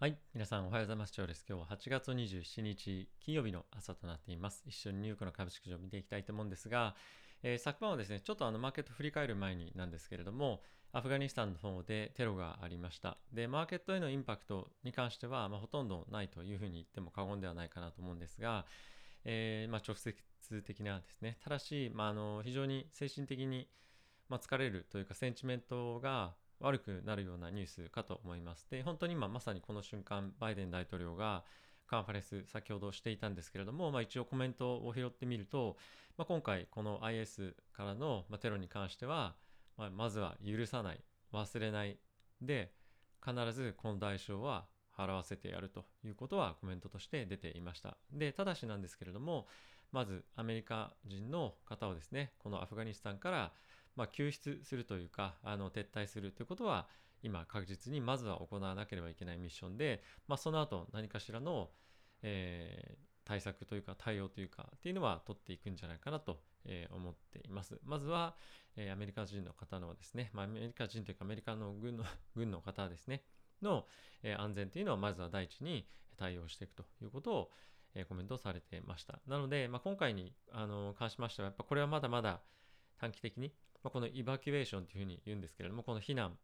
はい。皆さんおはようございます。長です。今日は8月27日金曜日の朝となっています。一緒にニューヨークの株式市場を見ていきたいと思うんですが、えー昨晩はですね、ちょっとあのマーケット振り返る前になんですけれども、アフガニスタンの方でテロがありました。で、マーケットへのインパクトに関しては、まあ、ほとんどないというふうに言っても過言ではないかなと思うんですが、えーまあ、直接的なですね、ただし、まあ、あの非常に精神的に、まあ、疲れるというかセンチメントが悪くなるようなニュースかと思います。で、本当に今まさにこの瞬間、バイデン大統領がカンファレンス先ほどしていたんですけれども、まあ、一応コメントを拾ってみると、まあ、今回この IS からのテロに関しては、まあ、まずは許さない、忘れないで、必ずこの代償は払わせてやるということはコメントとして出ていました。で、ただしなんですけれども、まずアメリカ人の方をですね、このアフガニスタンからまあ救出するというか、あの撤退するということは、今確実にまずは行わなければいけないミッションで、まあ、その後何かしらの、えー対策というか対応というかっていうのは取っていくんじゃないかなと、え思っています。まずは、えアメリカ人の方のですね、まあ、アメリカ人というかアメリカの軍の 軍の方ですね、の、え安全というのをまずは第一に対応していくということを、えコメントされてました。なので、まあ、今回にあの関しましては、やっぱこれはまだまだ短期的に、ま、このイバキュエーションというふうに言うんですけれども、この避難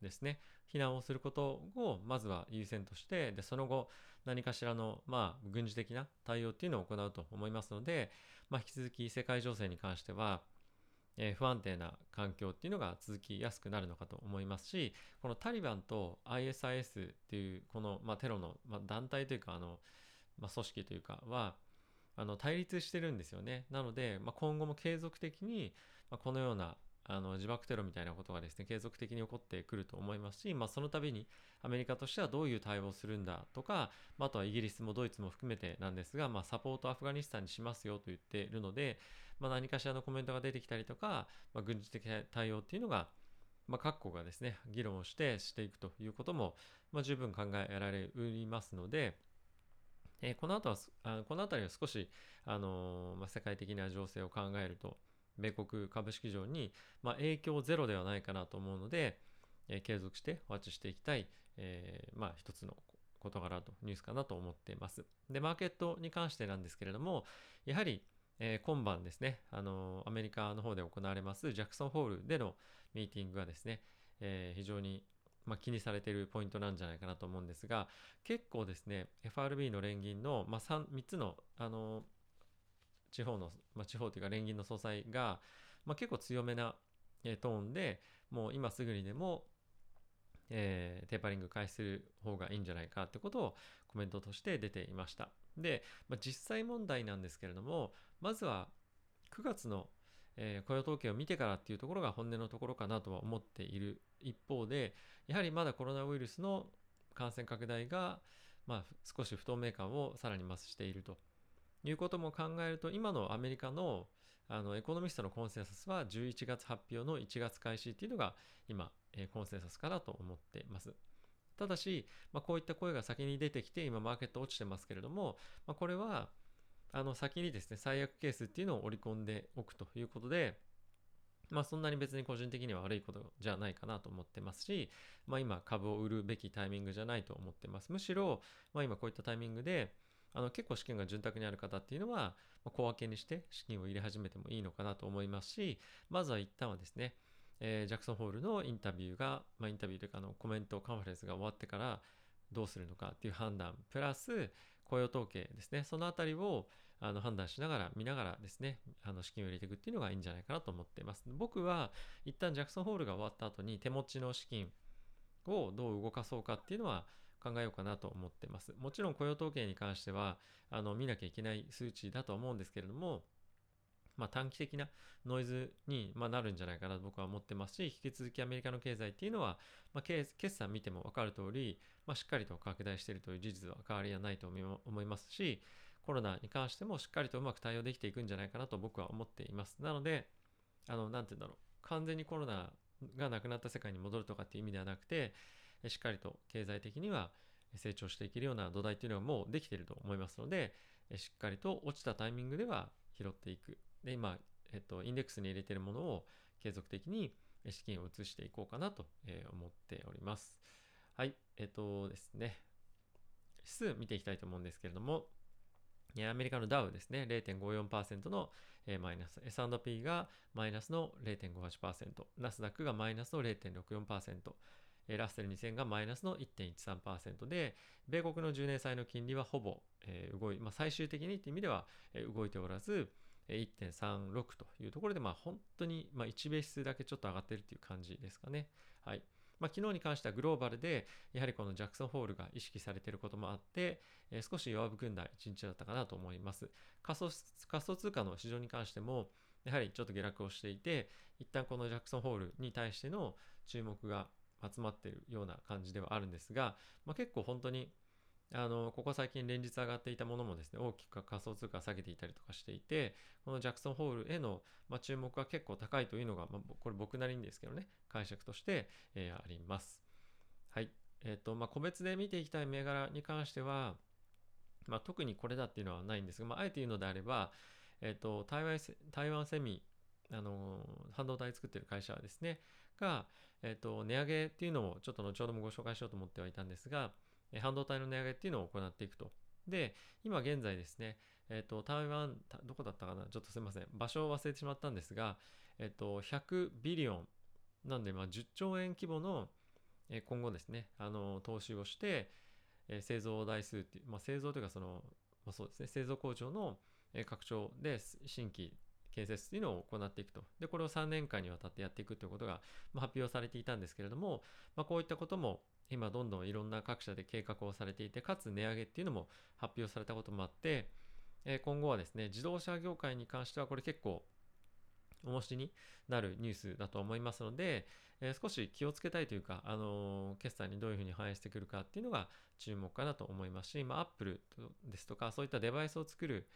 ですね、避難をすることをまずは優先として、で、その後何かしらの、まあ、軍事的な対応っていうのを行うと思いますので、まあ、引き続き世界情勢に関しては、えー不安定な環境っていうのが続きやすくなるのかと思いますし、このタリバンと ISIS っていうこの、まあ、テロの、ま、団体というかあの、ま、組織というかはあの対立してるんですよね。なので、ま、今後も継続的に、まあ、このようなあの自爆テロみたいなことがですね継続的に起こってくると思いますし、まあ、その度にアメリカとしてはどういう対応をするんだとか、まあ、とはイギリスもドイツも含めてなんですが、まあ、サポートアフガニスタンにしますよと言っているので、まあ、何かしらのコメントが出てきたりとか、ま、軍事的な対応っていうのが、ま、各国がですね議論をしてしていくということも、ま、十分考えられますので、えーこの後はあこの辺りは少し、あのーまあ、世界的な情勢を考えると米国株式市場に、まあ、影響ゼロではないかなと思うので、えー継続してお待ちしていきたい、えーまあ、一つの事柄とニュースかなと思っています。で、マーケットに関してなんですけれども、やはり、えー今晩ですね、あのアメリカの方で行われますジャクソンホールでのミーティングがですね、え非常にまあ、気にされているポイントなんじゃないかなと思うんですが、結構ですね、FRB の連銀の、まあ、3, 3つの、あの地方の、まあ、地方というか連銀の総裁が、まあ、結構強めなえトーンでもう今すぐにでも、えーテーパリング開始する方がいいんじゃないかってことをコメントとして出ていました。で、まあ、実際問題なんですけれども、まずは9月の、えー雇用統計を見てからっていうところが本音のところかなとは思っている一方で、やはりまだコロナウイルスの感染拡大が、まあ、少し不透明感をさらに増しているということも考えると、今のアメリカのあのエコノミストのコンセンサスは11月発表の1月開始っていうのが今、えコンセンサスかなと思っています。ただし、まあ、こういった声が先に出てきて、今マーケット落ちてますけれども、まあ、これはあの先にですね、最悪ケースっていうのを織り込んでおくということで、まあそんなに別に個人的には悪いことじゃないかなと思ってますし、まあ今株を売るべきタイミングじゃないと思ってます。むしろ、まあ今こういったタイミングで、あの結構資金が潤沢にある方っていうのは、小分けにして資金を入れ始めてもいいのかなと思いますし、まずは一旦はですね、えージャクソンホールのインタビューが、まあインタビューというかあのコメント、カンファレンスが終わってからどうするのかっていう判断、プラス雇用統計ですね、そのあたりをあの判断しながら、見ながらですね、あの資金を入れていくっていうのがいいんじゃないかなと思っています。僕は一旦ジャクソンホールが終わった後に手持ちの資金をどう動かそうかっていうのは考えようかなと思ってます。もちろん雇用統計に関してはあの見なきゃいけない数値だと思うんですけれども、まあ、短期的なノイズに、まあ、なるんじゃないかなと僕は思ってますし、引き続きアメリカの経済っていうのは、まあ、決算見ても分かる通り、まあ、しっかりと拡大しているという事実は変わりはないと思いますし、コロナに関してもしっかりとうまく対応できていくんじゃないかなと僕は思っています。なので、あの、なんて言うんだろう、完全にコロナがなくなった世界に戻るとかっていう意味ではなくて、しっかりと経済的には成長していけるような土台っていうのはもうできていると思いますので、しっかりと落ちたタイミングでは拾っていく。で、今、えっと、インデックスに入れているものを継続的に資金を移していこうかなと思っております。はい、えっとですね。指数見ていきたいと思うんですけれども、アメリカのダウですね、0.54%のマイナス、S&P がマイナスの0.58%、ナスダックがマイナスの0.64%、ラッセル2000がマイナスの1.13%で、米国の10年債の金利はほぼ、動い、まあ、最終的にという意味では、動いておらず、1.36というところで、まあ、本当に、まあ、1ベースだけちょっと上がってるっていう感じですかね。はい。まあ、昨日に関してはグローバルで、やはりこのジャクソンホールが意識されていることもあって、え、少し弱含んだ一日だったかなと思います。仮想仮想通貨の市場に関しても、やはりちょっと下落をしていて、一旦このジャクソンホールに対しての注目が集まってるような感じではあるんですが、まあ、結構本当にあのここ最近連日上がっていたものもですね大きく仮想通貨下げていたりとかしていてこのジャクソンホールへの、まあ、注目が結構高いというのが、まあ、これ僕なりにですけどね解釈として、えー、あります。はいえっ、ー、とまあ、個別で見ていきたい銘柄に関しては、まあ、特にこれだっていうのはないんですが、まあ、あえて言うのであれば、え、ー、と台湾台湾セミあの半導体作ってる会社はですねが、えっ、と値上げっていうのをちょっと後ほどもご紹介しようと思ってはいたんですが、半導体の値上げっていうのを行っていくと。で、今現在ですね、えっ、ー、と、台湾、どこだったかな？ちょっとすいません。場所を忘れてしまったんですが、えっ、ー、と、100ビリオン、なんで、まあ、10兆円規模の、え今後ですね、あの、投資をして、え製造台数っていう、まあ、製造というか、その、まあ、そうですね、製造工場の拡張で新規建設っていうのを行っていくと。で、これを3年間にわたってやっていくということが、ま、発表されていたんですけれども、まあ、こういったことも今どんどんいろんな各社で計画をされていて、かつ値上げっていうのも発表されたこともあって、え今後はですね、自動車業界に関してはこれ結構重しになるニュースだと思いますので、えー、少し気をつけたいというか、あのー、決算にどういうふうに反映してくるかっていうのが注目かなと思いますし、まあ、Apple ですとか、そういったデバイスを作る、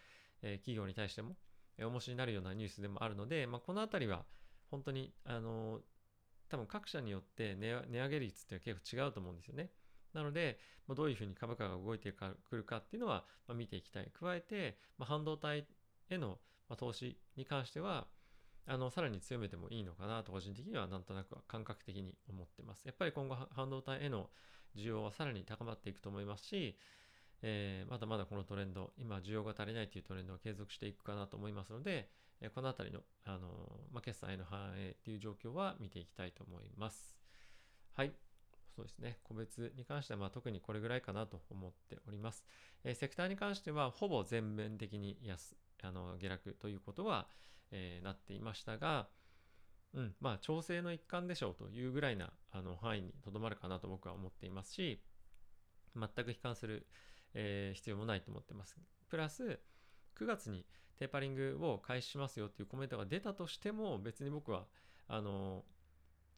えー、企業に対しても、重しになるようなニュースでもあるので、まあ、このあたりは本当に、あの多分各社によって値上げ率って結構違うと思うんですよね。なので、まどういうふうに株価が動いてくるかっていうのは、ま見ていきたい。加えて、ま半導体へのま投資に関しては、あの、さらに強めてもいいのかなと個人的にはなんとなく感覚的に思ってます。やっぱり今後半導体への需要はさらに高まっていくと思いますし、えー、まだまだこのトレンド、今需要が足りないというトレンドを継続していくかなと思いますので、えこの辺りの、あのまあ、決済への反映っていう状況は見ていきたいと思います。はい。そうですね。個別に関しては、ま、特にこれぐらいかなと思っております。えー、セクターに関しては、ほぼ全面的に安あの下落ということは、え、なっていましたが、うん、まあ、調整の一環でしょうというぐらいなあの範囲にとどまるかなと僕は思っていますし、全く悲観する、えー、必要もないと思ってます。プラス、9月にテーパリングを開始しますよっていうコメントが出たとしても別に僕はあの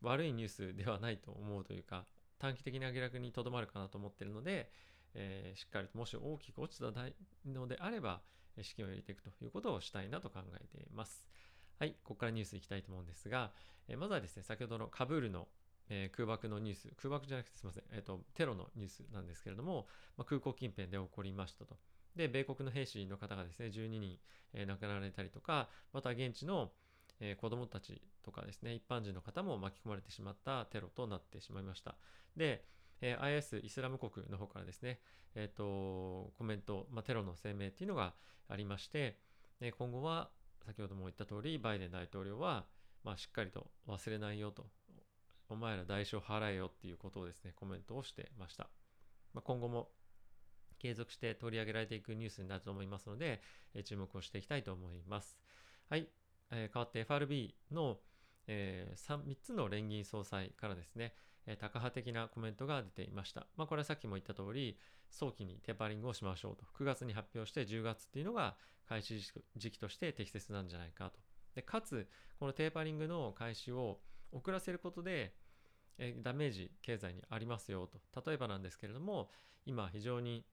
悪いニュースではないと思うというか短期的な下落にとどまるかなと思ってるので、えー、しっかりともし大きく落ちたのであれば資金を入れていくということをしたいなと考えています。はい、ここからニュースいきたいと思うんですが、えー、まずはですね、先ほどのカブールの、えー、空爆のニュース、空爆じゃなくてすみません、えっ、と、テロのニュースなんですけれども、まあ、空港近辺で起こりましたと。で、米国の兵士の方がですね、12人、えー、亡くなられたりとか、また現地の、えー、子供たちとかですね、一般人の方も巻き込まれてしまったテロとなってしまいました。で、えー、IS イスラム国の方からですね、えっ、ー、と、コメント、まあ、テロの声明っていうのがありまして、え今後は先ほども言った通り、バイデン大統領は、まあ、しっかりと忘れないよと、お前ら代償払えよっていうことをですね、コメントをしてました。まあ、今後も継続して取り上げられていくニュースになると思いますので、え注目をしていきたいと思います。はい。えー、変わって FRB の、えー、3, 3つの連銀総裁からですね、えー、高派的なコメントが出ていました。まあ、これはさっきも言った通り、早期にテーパリングをしましょうと。9月に発表して10月っていうのが開始時期として適切なんじゃないかと。でかつ、このテーパリングの開始を遅らせることで、えダメージ経済にありますよと。例えばなんですけれども、今非常に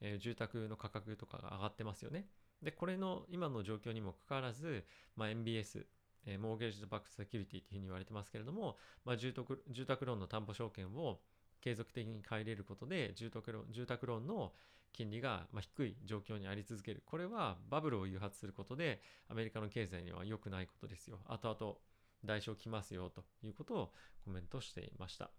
え、住宅の価格とかが上がってますよね。で、これの今の状況にもかかわらず、まあ、MBS、え、モーゲージドバックセキュリティというふうに言われてますけれども、まあ、住宅住宅ローンの担保証券を継続的に買い入れることで住宅ローン住宅ローンの金利がま低い状況にあり続ける。これはバブルを誘発することでアメリカの経済には良くないことですよ。後々代償きますよということをコメントしていました。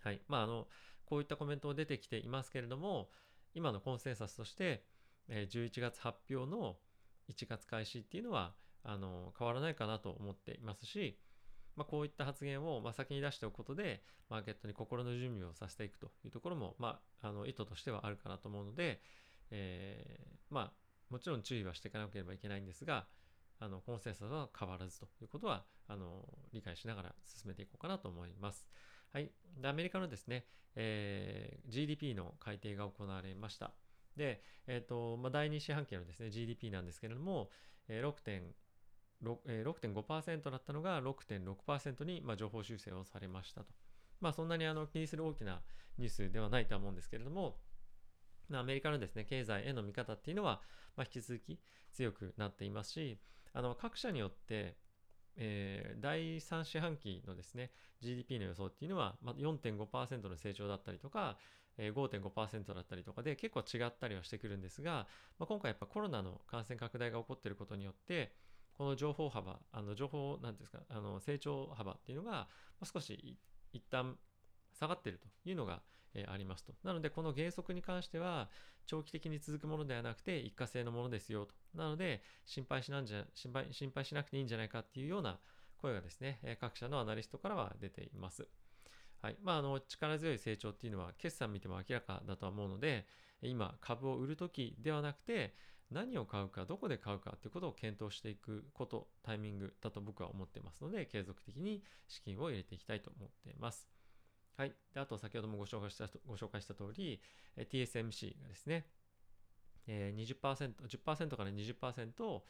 はい。まあ、あの、こういったコメントも出てきていますけれども、今のコンセンサスとして、え11月発表の1月開始っていうのは、あの、変わらないかなと思っていますし、まあ、こういった発言を、ま先に出しておくことで、マーケットに心の準備をさせていくというところも、まあ、あの意図としてはあるかなと思うので、えー、まあ、もちろん注意はしていかなければいけないんですが、あのコンセンサスは変わらずということはあの理解しながら進めていこうかなと思います。はい。で、アメリカのですね、えー、GDP の改定が行われました。で、え、ー、と、まあ、第2四半期のですね、GDP なんですけれども、えー、6.5%だったのが6.6%に、まあ、情報修正をされましたと。まあ、そんなにあの気にする大きなニュースではないとは思うんですけれども、アメリカのですね、経済への見方っていうのは、まあ、引き続き強くなっていますし、あの各社によって、えー、第3四半期のですね、GDP の予想っていうのは、まあ、4.5%の成長だったりとか、えー、5.5%だったりとかで結構違ったりはしてくるんですが、まあ、今回やっぱコロナの感染拡大が起こっていることによって、この情報幅、あの情報、なんですか、あの成長幅っていうのが、少し一旦下がっているというのが、えありますと。なので、この減速に関しては、長期的に続くものではなくて、一過性のものですよと。なので、心配しなんじゃ、心配、心配しなくていいんじゃないかっていうような声がですね、各社のアナリストからは出ています。はい。まあ、あの、力強い成長っていうのは、決算見ても明らかだとは思うので、今、株を売るときではなくて、何を買うか、どこで買うかということを検討していくこと、タイミングだと僕は思ってますので、継続的に資金を入れていきたいと思っています。はい。であと、先ほどもご紹介した、ご紹介した通り、え TSMC がですね、えー、20%、10%から20%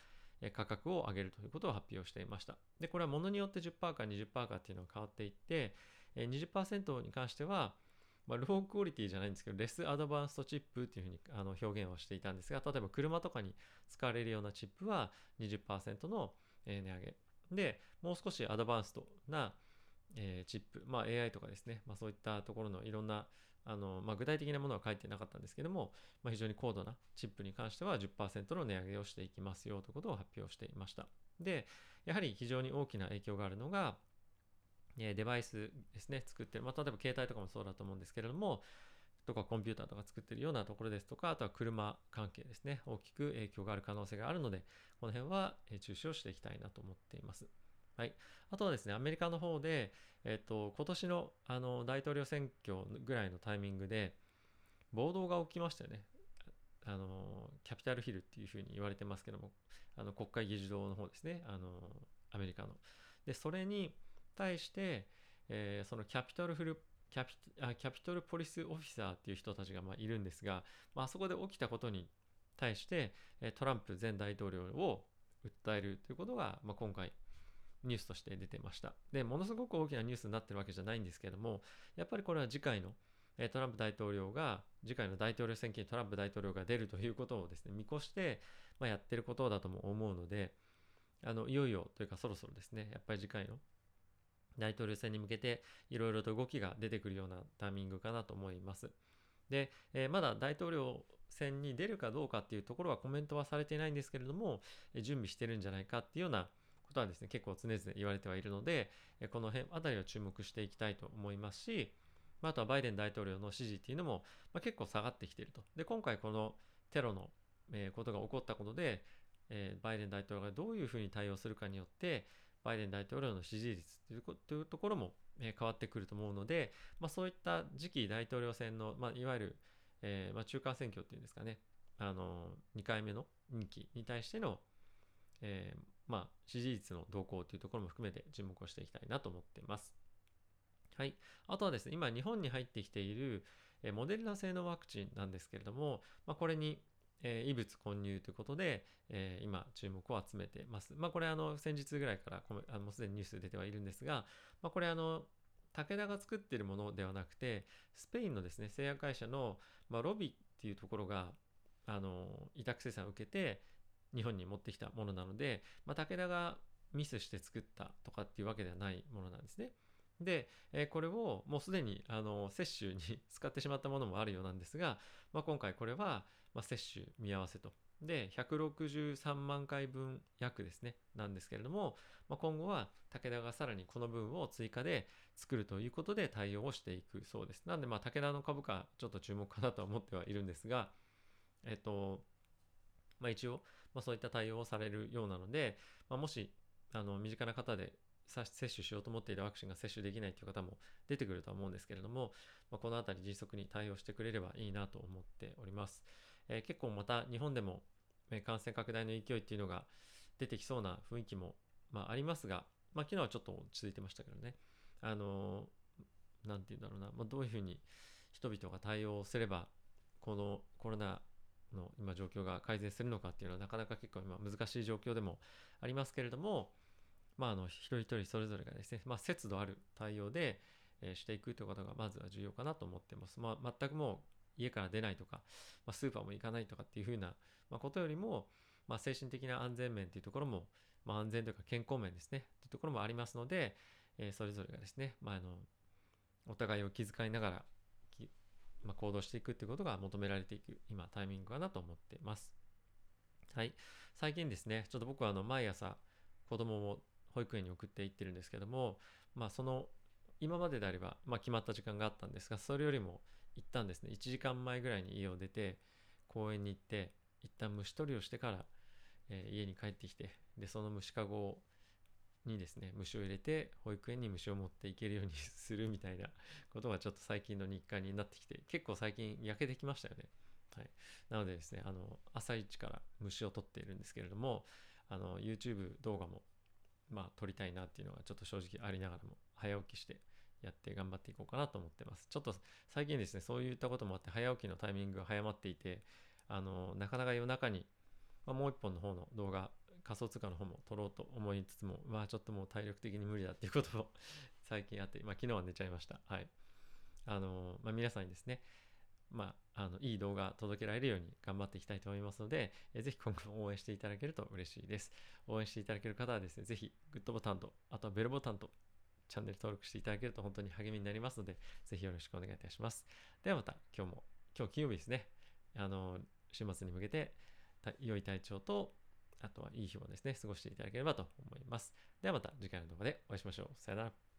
価格を上げるということを発表していました。で、これはものによって10%か20%かっていうのが変わっていって、え20%に関しては、まあ、ロークオリティじゃないんですけど、レスアドバンストチップっていうふうにあの表現をしていたんですが、例えば車とかに使われるようなチップは20%の値上げ。で、もう少しアドバンストなえー、チップ、まあ、AI とかですね、まあ、そういったところのいろんなあの、まあ、具体的なものは書いてなかったんですけども、まあ、非常に高度なチップに関しては10%の値上げをしていきますよということを発表していました。で、やはり非常に大きな影響があるのが、えデバイスですね、作ってる、まあ、例えば携帯とかもそうだと思うんですけれども、とかコンピューターとか作ってるようなところですとか、あとは車関係ですね、大きく影響がある可能性があるので、この辺は注視をしていきたいなと思っています。はい。あとはですね、アメリカの方で、えっと、今年のあの大統領選挙ぐらいのタイミングで、暴動が起きましたよね。あの、キャピタルヒルっていうふうに言われてますけども、あの国会議事堂の方ですね、あの、アメリカの。で、それに対して、えー、そのキャピタルフルキャピあキャピトルポリスオフィサーっていう人たちがまあいるんですが、まあそこで起きたことに対して、トランプ前大統領を訴えるということが、まあ、今回ニュースとして出てました。で、ものすごく大きなニュースになってるわけじゃないんですけども、やっぱりこれは次回のトランプ大統領が、次回の大統領選挙にトランプ大統領が出るということをですね、見越して、まあ、やってることだとも思うので、あの、いよいよというかそろそろですね、やっぱり次回の大統領選に向けていろいろと動きが出てくるようなタイミングかなと思います。で、えー、まだ大統領選に出るかどうかっていうところはコメントはされていないんですけれども、準備してるんじゃないかっていうようなことはですね、結構常々言われてはいるので、この辺あたりは注目していきたいと思いますし、あとはバイデン大統領の支持っていうのも、ま、結構下がってきていると。で、今回このテロの、え、ことが起こったことで、え、バイデン大統領がどういうふうに対応するかによって、バイデン大統領の支持率というというところも、え、変わってくると思うので、まあ、そういった次期大統領選の、まあ、いわゆる、えーまあ、中間選挙っていうんですかね、あの2回目の任期に対しての、えー、まあ、支持率の動向というところも含めて注目をしていきたいなと思っています。はい。あとはですね、今日本に入ってきている、えモデルナ製のワクチンなんですけれども、まあ、これに、えー、異物混入ということで、えー、今注目を集めてます。まあ、これあの先日ぐらいからあのもうすでにニュース出てはいるんですが、まあ、これあの武田が作っているものではなくて、スペインのですね、製薬会社の、まあ、ロビっていうところが、あの、委託生産を受けて、日本に持ってきたものなので、まあ、武田がミスして作ったとかっていうわけではないものなんですね。で、えーこれをもうすでにあの接種に使ってしまったものもあるようなんですが、まあ、今回これは、まあ、接種見合わせと。で、163万回分約ですね、なんですけれども、まあ、今後は武田がさらにこの分を追加で作るということで対応をしていくそうです。なんで、まあ、武田の株価、ちょっと注目かなとは思ってはいるんですが、えっと、まあ、一応、まあ、そういった対応をされるようなので、まあ、もし、あの、身近な方で接種しようと思っているワクチンが接種できないという方も出てくるとは思うんですけれども、まあ、このあたり迅速に対応してくれればいいなと思っております。えー結構また日本でも、感染拡大の勢いっていうのが出てきそうな雰囲気も、まあ、ありますが、まあ、昨日はちょっと落ち着いてましたけどね。あのーなんて言うんだろうな、まあ、どういうふうに人々が対応すれば、このコロナの今状況が改善するのかっていうのはなかなか結構今難しい状況でもありますけれども、まあ、あの一人一人それぞれがですね、まあ、節度ある対応で、えーしていくということがまずは重要かなと思ってます。まあ、全くもう家から出ないとか、まあ、スーパーも行かないとかっていうふうな、まあ、ことよりも、まあ、精神的な安全面というところも、まあ、安全というか健康面ですねというところもありますので、えーそれぞれがですね、まあ、あのお互いを気遣いながら、まあ、行動していくってことが求められていく今タイミングかなと思ってます。はい、最近ですねちょっと僕はあの毎朝子供を保育園に送って行ってるんですけども、まあ、その今までであれば、まあ、決まった時間があったんですがそれよりも一旦ですね1時間前ぐらいに家を出て公園に行って一旦虫取りをしてから、えー家に帰ってきてでその虫かごをにですね虫を入れて保育園に虫を持っていけるようにするみたいなことがちょっと最近の日課になってきて結構最近焼けてきましたよね。はい、なのでですねあの朝一から虫を取っているんですけれどもあの YouTube 動画もまあ撮りたいなっていうのがちょっと正直ありながらも早起きしてやって頑張っていこうかなと思ってますちょっと最近ですねそういったこともあって早起きのタイミングが早まっていてあのなかなか夜中に、まあ、もう一本の方の動画仮想通貨の方も撮ろうと思いつつもまあちょっともう体力的に無理だっていうことも 最近あって、まあ、昨日は寝ちゃいましたはいあの、まあ、皆さんにですねまあ、あのいい動画届けられるように頑張っていきたいと思いますので、えーぜひ今後も応援していただけると嬉しいです。応援していただける方はですね、ぜひグッドボタンと、あとはベルボタンと、チャンネル登録していただけると本当に励みになりますので、ぜひよろしくお願いいたします。ではまた今日も、今日金曜日ですね、あの、週末に向けて、良い体調と、あとはいい日をですね、過ごしていただければと思います。ではまた次回の動画でお会いしましょう。さよなら。